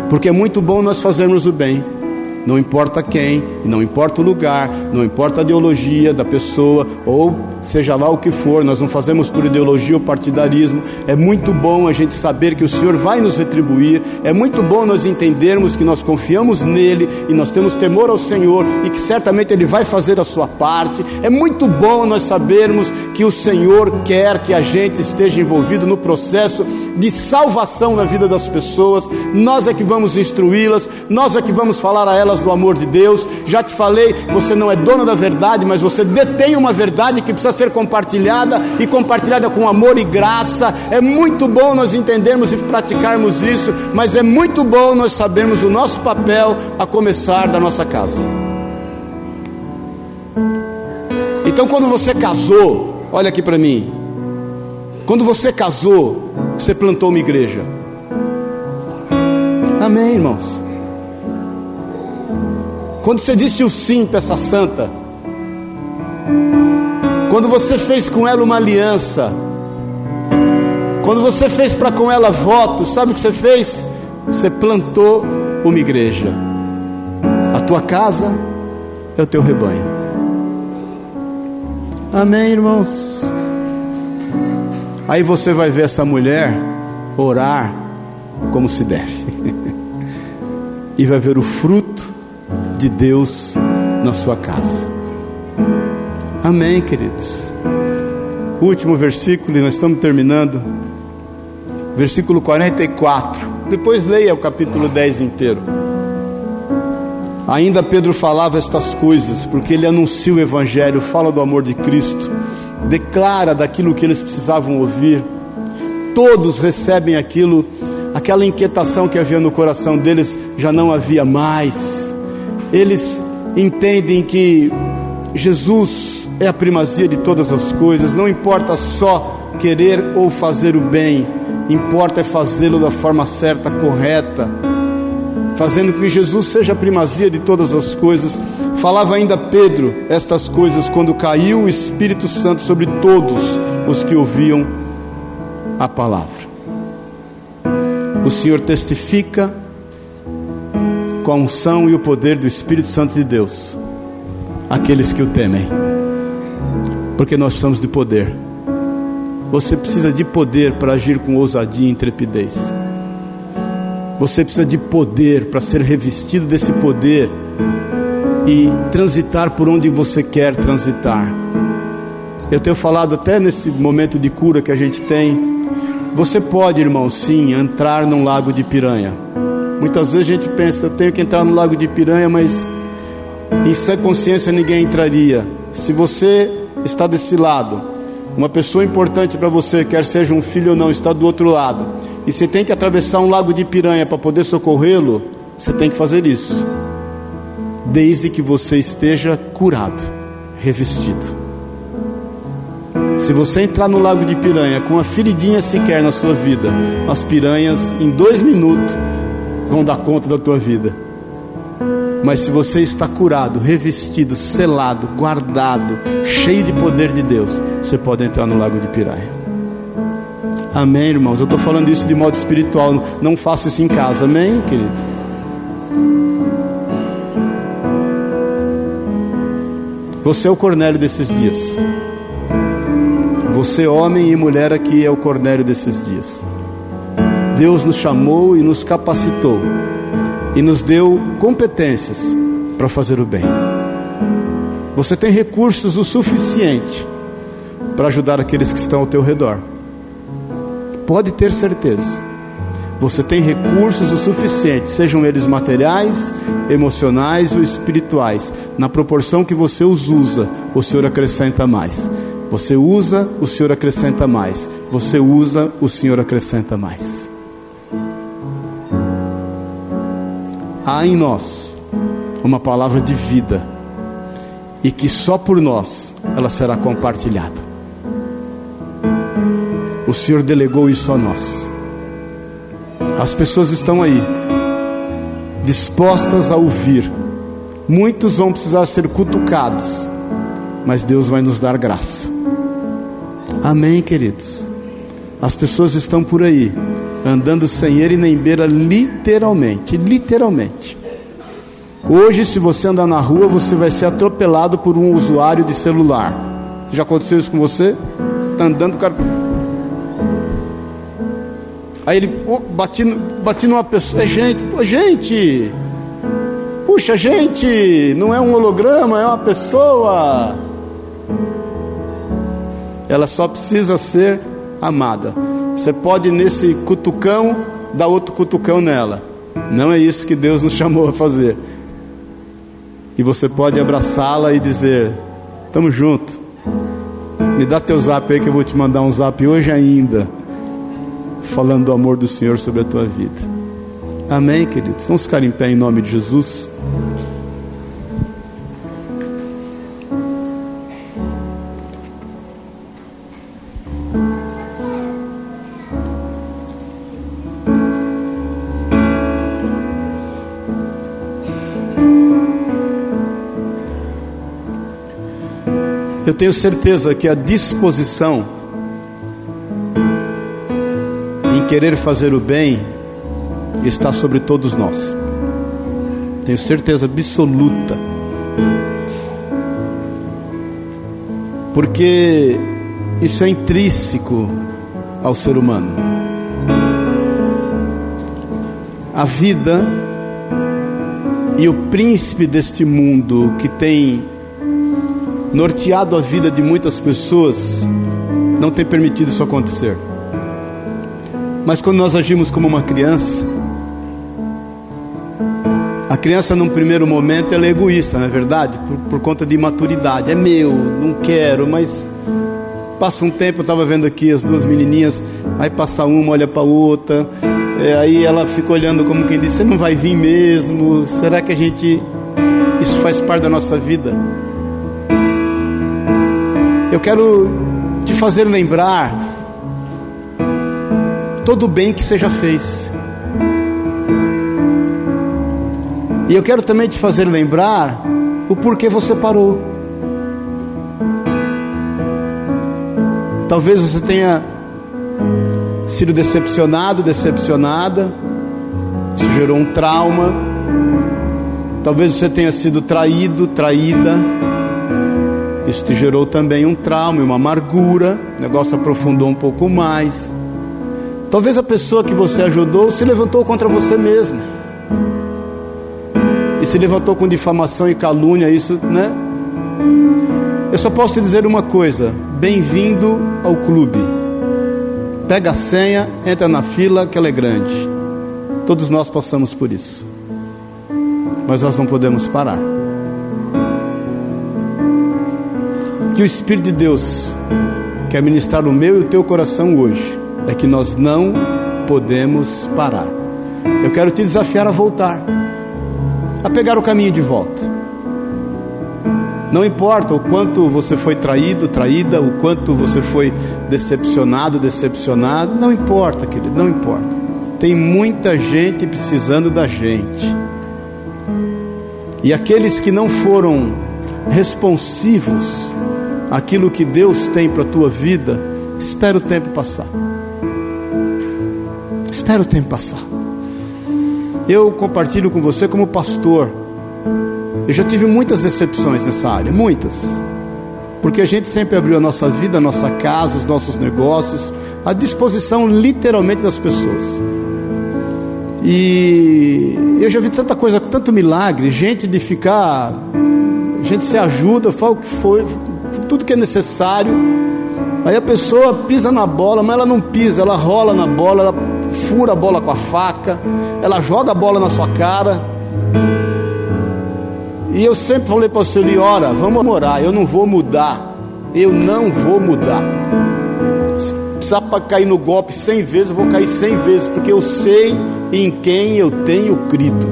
Porque é muito bom nós fazermos o bem, não importa quem, não importa o lugar, não importa a ideologia da pessoa, ou seja lá o que for, nós não fazemos por ideologia ou partidarismo. É muito bom a gente saber que o Senhor vai nos retribuir, é muito bom nós entendermos que nós confiamos nele e nós temos temor ao Senhor e que certamente ele vai fazer a sua parte. É muito bom nós sabermos que o Senhor quer que a gente esteja envolvido no processo de salvação na vida das pessoas. Nós é que vamos instruí-las, nós é que vamos falar a elas do amor de Deus. Já te falei, você não é dono da verdade, mas você detém uma verdade que precisa ser compartilhada e compartilhada com amor e graça. É muito bom nós entendermos e praticarmos isso, mas é muito bom nós sabermos o nosso papel a começar da nossa casa. Então, quando você casou, olha aqui para mim. Quando você casou, você plantou uma igreja. Amém, irmãos. Quando você disse o sim para essa santa, quando você fez com ela uma aliança, quando você fez para com ela votos, sabe o que você fez? Você plantou uma igreja. A tua casa é o teu rebanho. Amém, irmãos? Aí você vai ver essa mulher orar como se deve, [LAUGHS] e vai ver o fruto de Deus na sua casa. Amém, queridos. Último versículo, e nós estamos terminando. Versículo 44. Depois leia o capítulo 10 inteiro. Ainda Pedro falava estas coisas, porque ele anuncia o Evangelho, fala do amor de Cristo, declara daquilo que eles precisavam ouvir. Todos recebem aquilo, aquela inquietação que havia no coração deles já não havia mais. Eles entendem que Jesus é a primazia de todas as coisas, não importa só querer ou fazer o bem, importa é fazê-lo da forma certa, correta fazendo que Jesus seja a primazia de todas as coisas. Falava ainda Pedro estas coisas quando caiu o Espírito Santo sobre todos os que ouviam a palavra. O Senhor testifica com a unção e o poder do Espírito Santo de Deus aqueles que o temem, porque nós precisamos de poder. Você precisa de poder para agir com ousadia e intrepidez. Você precisa de poder para ser revestido desse poder e transitar por onde você quer transitar. Eu tenho falado até nesse momento de cura que a gente tem. Você pode, irmão, sim, entrar num lago de piranha. Muitas vezes a gente pensa, eu tenho que entrar no lago de piranha, mas em sã consciência ninguém entraria. Se você está desse lado, uma pessoa importante para você, quer seja um filho ou não, está do outro lado e você tem que atravessar um lago de piranha para poder socorrê-lo, você tem que fazer isso, desde que você esteja curado, revestido. Se você entrar no lago de piranha com uma feridinha sequer na sua vida, as piranhas em dois minutos vão dar conta da tua vida. Mas se você está curado, revestido, selado, guardado, cheio de poder de Deus, você pode entrar no lago de piranha. Amém, irmãos? Eu estou falando isso de modo espiritual. Não faça isso em casa. Amém, querido? Você é o Cornélio desses dias. Você, homem e mulher, aqui é o Cornélio desses dias. Deus nos chamou e nos capacitou e nos deu competências para fazer o bem. Você tem recursos o suficiente para ajudar aqueles que estão ao teu redor. Pode ter certeza. Você tem recursos o suficiente, sejam eles materiais, emocionais ou espirituais. Na proporção que você os usa, o Senhor acrescenta mais. Você usa, o Senhor acrescenta mais. Você usa, o Senhor acrescenta mais. Há em nós uma palavra de vida e que só por nós ela será compartilhada. O Senhor delegou isso a nós. As pessoas estão aí, dispostas a ouvir. Muitos vão precisar ser cutucados, mas Deus vai nos dar graça. Amém, queridos? As pessoas estão por aí, andando sem ele nem beira, literalmente, literalmente. Hoje, se você andar na rua, você vai ser atropelado por um usuário de celular. Já aconteceu isso com você? Está andando, cara Aí ele oh, bati, bati numa pessoa, é gente, pô, gente, puxa, gente, não é um holograma, é uma pessoa. Ela só precisa ser amada. Você pode nesse cutucão dar outro cutucão nela. Não é isso que Deus nos [LAUGHS] chamou a fazer. E você pode abraçá-la e dizer: Tamo junto. Me dá teu zap aí que eu vou te mandar um zap hoje ainda falando do amor do Senhor sobre a tua vida. Amém, queridos? Vamos ficar em pé em nome de Jesus. Tenho certeza que a disposição querer fazer o bem está sobre todos nós. Tenho certeza absoluta. Porque isso é intrínseco ao ser humano. A vida e o príncipe deste mundo que tem norteado a vida de muitas pessoas não tem permitido isso acontecer. Mas quando nós agimos como uma criança, criança, num primeiro momento, ela é egoísta, não é verdade? Por, por conta de maturidade. É meu, não quero, mas passa um tempo, eu estava vendo aqui as duas menininhas, aí passa uma, olha para outra, é, aí ela fica olhando como quem diz: Você não vai vir mesmo? Será que a gente. Isso faz parte da nossa vida? Eu quero te fazer lembrar todo o bem que você já fez. E eu quero também te fazer lembrar o porquê você parou. Talvez você tenha sido decepcionado, decepcionada, isso gerou um trauma. Talvez você tenha sido traído, traída, isso te gerou também um trauma, uma amargura, o negócio aprofundou um pouco mais. Talvez a pessoa que você ajudou se levantou contra você mesmo se levantou com difamação e calúnia, isso, né? Eu só posso te dizer uma coisa: bem-vindo ao clube. Pega a senha, entra na fila, que ela é grande. Todos nós passamos por isso. Mas nós não podemos parar. Que o Espírito de Deus quer ministrar no meu e o teu coração hoje é que nós não podemos parar. Eu quero te desafiar a voltar a pegar o caminho de volta. Não importa o quanto você foi traído, traída, o quanto você foi decepcionado, decepcionado, não importa, querido, não importa. Tem muita gente precisando da gente. E aqueles que não foram responsivos àquilo que Deus tem para a tua vida, espera o tempo passar. Espera o tempo passar. Eu compartilho com você como pastor. Eu já tive muitas decepções nessa área, muitas. Porque a gente sempre abriu a nossa vida, a nossa casa, os nossos negócios à disposição literalmente das pessoas. E eu já vi tanta coisa, tanto milagre, gente de ficar, gente se ajuda, fala o que foi, tudo que é necessário. Aí a pessoa pisa na bola, mas ela não pisa, ela rola na bola, ela fura a bola com a faca, ela joga a bola na sua cara. E eu sempre falei para você ali, ora, vamos orar, eu não vou mudar. Eu não vou mudar. Se precisar para cair no golpe cem vezes, eu vou cair cem vezes, porque eu sei em quem eu tenho crido.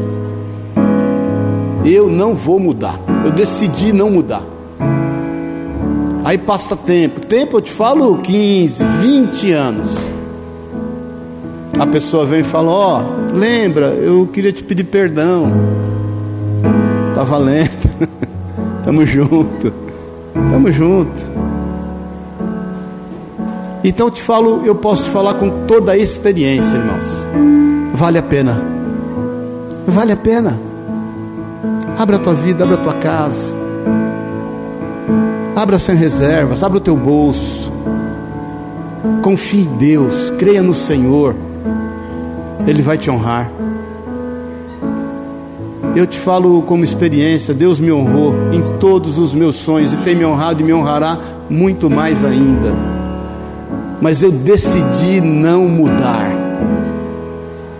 Eu não vou mudar. Eu decidi não mudar. Aí passa tempo. Tempo eu te falo 15, 20 anos a pessoa vem e fala: Ó, oh, lembra, eu queria te pedir perdão. Tá valendo. [LAUGHS] Tamo junto. Tamo junto. Então eu te falo, eu posso te falar com toda a experiência, irmãos. Vale a pena. Vale a pena. Abra a tua vida, abra a tua casa. Abra sem reservas, abra o teu bolso. Confie em Deus, creia no Senhor. Ele vai te honrar. Eu te falo como experiência, Deus me honrou em todos os meus sonhos e tem me honrado e me honrará muito mais ainda. Mas eu decidi não mudar.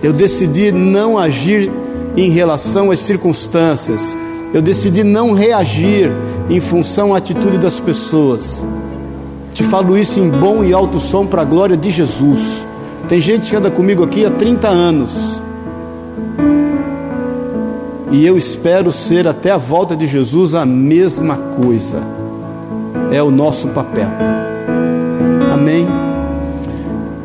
Eu decidi não agir em relação às circunstâncias. Eu decidi não reagir em função à atitude das pessoas. Te falo isso em bom e alto som para a glória de Jesus. Tem gente que anda comigo aqui há 30 anos. E eu espero ser até a volta de Jesus a mesma coisa. É o nosso papel. Amém.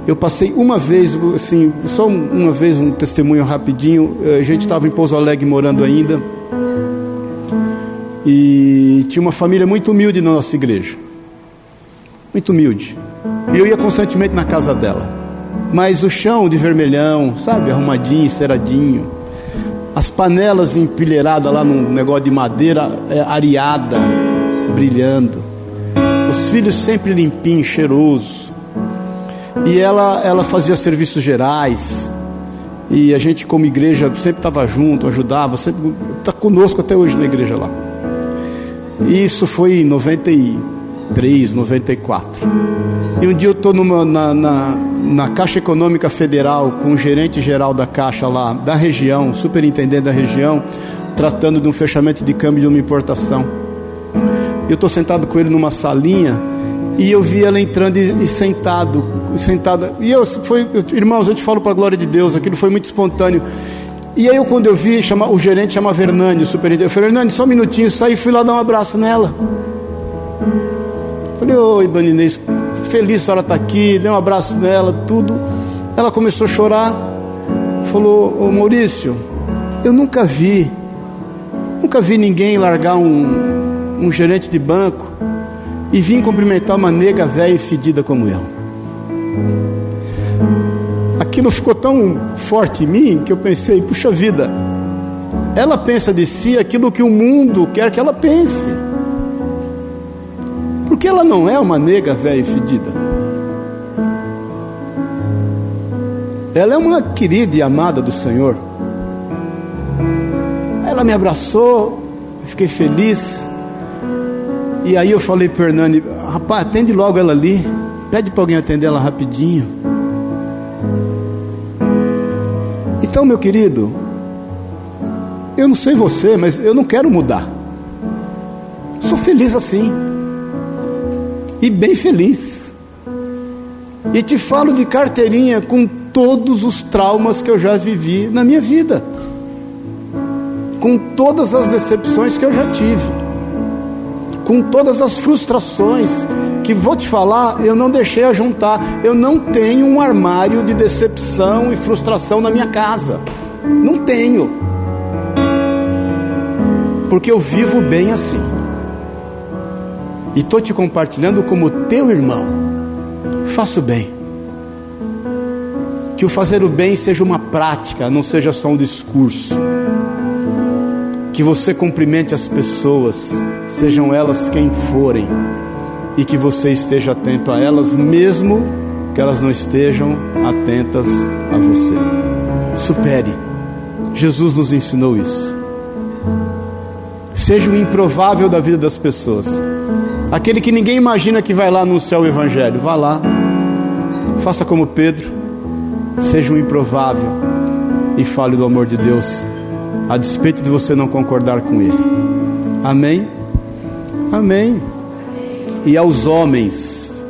Eu passei uma vez, assim, só uma vez um testemunho rapidinho. Eh, a gente estava em Pouso Alegre morando ainda. E tinha uma família muito humilde na nossa igreja. Muito humilde. E eu ia constantemente na casa dela. Mas o chão de vermelhão, sabe, arrumadinho, ceradinho. As panelas empilheiradas lá num negócio de madeira é, areada, brilhando. Os filhos sempre limpinhos, cheirosos. E ela, ela fazia serviços gerais. E a gente, como igreja, sempre estava junto, ajudava. Sempre está conosco até hoje na igreja lá. E isso foi em 93, 94. E um dia eu estou na, na na Caixa Econômica Federal com o gerente geral da Caixa lá, da região, superintendente da região, tratando de um fechamento de câmbio de uma importação. Eu estou sentado com ele numa salinha e eu vi ela entrando e, e sentado, sentada. E eu foi, eu, irmãos, eu te falo para a glória de Deus, aquilo foi muito espontâneo. E aí eu quando eu vi, chama, o gerente chamava Hernani, o superintendente, eu falei, Hernani, só um minutinho, saí e fui lá dar um abraço nela. Falei, oi, dona Inês, feliz a senhora está aqui, dei um abraço nela, tudo. Ela começou a chorar, falou, ô Maurício, eu nunca vi, nunca vi ninguém largar um, um gerente de banco e vir cumprimentar uma nega velha e fedida como eu. Aquilo ficou tão forte em mim que eu pensei, puxa vida, ela pensa de si aquilo que o mundo quer que ela pense. Porque ela não é uma nega velha e fedida. Ela é uma querida e amada do Senhor. Ela me abraçou, fiquei feliz. E aí eu falei para Hernani, rapaz, atende logo ela ali. Pede para alguém atender ela rapidinho. Então, meu querido, eu não sei você, mas eu não quero mudar. Sou feliz assim. E bem feliz. E te falo de carteirinha com todos os traumas que eu já vivi na minha vida. Com todas as decepções que eu já tive. Com todas as frustrações que vou te falar, eu não deixei a juntar. Eu não tenho um armário de decepção e frustração na minha casa. Não tenho. Porque eu vivo bem assim. E estou te compartilhando como teu irmão. Faço bem. Que o fazer o bem seja uma prática, não seja só um discurso. Que você cumprimente as pessoas, sejam elas quem forem, e que você esteja atento a elas, mesmo que elas não estejam atentas a você. Supere. Jesus nos ensinou isso. Seja o improvável da vida das pessoas. Aquele que ninguém imagina que vai lá anunciar o Evangelho. Vá lá, faça como Pedro, seja um improvável e fale do amor de Deus, a despeito de você não concordar com Ele. Amém? Amém. E aos homens,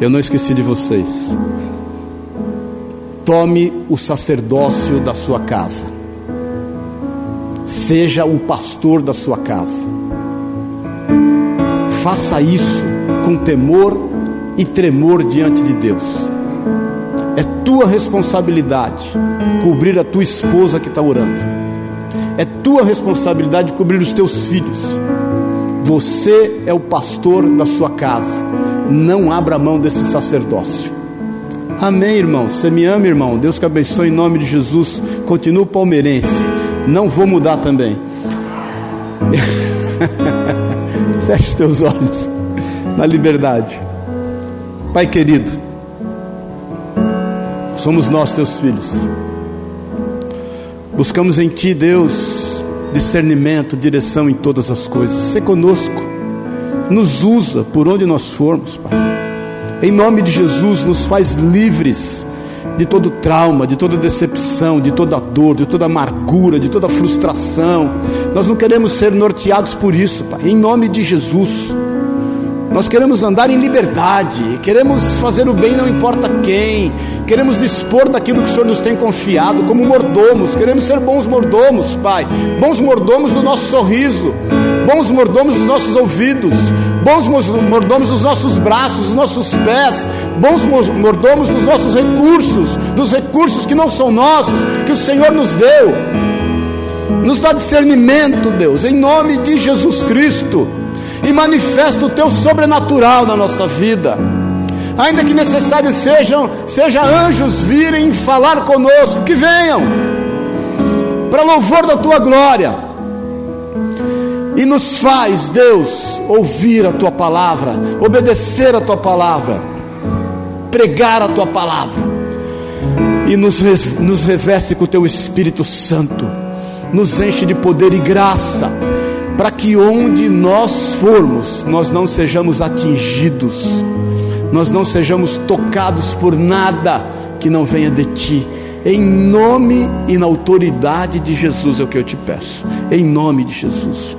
eu não esqueci de vocês. Tome o sacerdócio da sua casa, seja o pastor da sua casa Faça isso com temor e tremor diante de Deus. É tua responsabilidade cobrir a tua esposa que está orando. É tua responsabilidade cobrir os teus filhos. Você é o pastor da sua casa. Não abra mão desse sacerdócio. Amém, irmão. Você me ama, irmão. Deus que abençoe em nome de Jesus. Continuo palmeirense. Não vou mudar também. [LAUGHS] Feche teus olhos na liberdade. Pai querido, somos nós teus filhos. Buscamos em Ti, Deus, discernimento, direção em todas as coisas. Se conosco, nos usa por onde nós formos, Pai. Em nome de Jesus, nos faz livres de todo trauma, de toda decepção, de toda dor, de toda amargura, de toda frustração. Nós não queremos ser norteados por isso, Pai, em nome de Jesus. Nós queremos andar em liberdade, queremos fazer o bem, não importa quem, queremos dispor daquilo que o Senhor nos tem confiado, como mordomos, queremos ser bons mordomos, Pai, bons mordomos do nosso sorriso, bons mordomos dos nossos ouvidos, bons mordomos dos nossos braços, dos nossos pés, bons mordomos dos nossos recursos, dos recursos que não são nossos, que o Senhor nos deu. Nos dá discernimento, Deus, em nome de Jesus Cristo, e manifesta o teu sobrenatural na nossa vida. Ainda que necessário sejam, seja anjos virem falar conosco, que venham, para louvor da tua glória. E nos faz, Deus, ouvir a tua palavra, obedecer a tua palavra, pregar a tua palavra, e nos, nos reveste com o teu Espírito Santo, nos enche de poder e graça, para que onde nós formos, nós não sejamos atingidos, nós não sejamos tocados por nada que não venha de ti, Em nome e na autoridade de Jesus é o que eu te peço. Em nome de Jesus.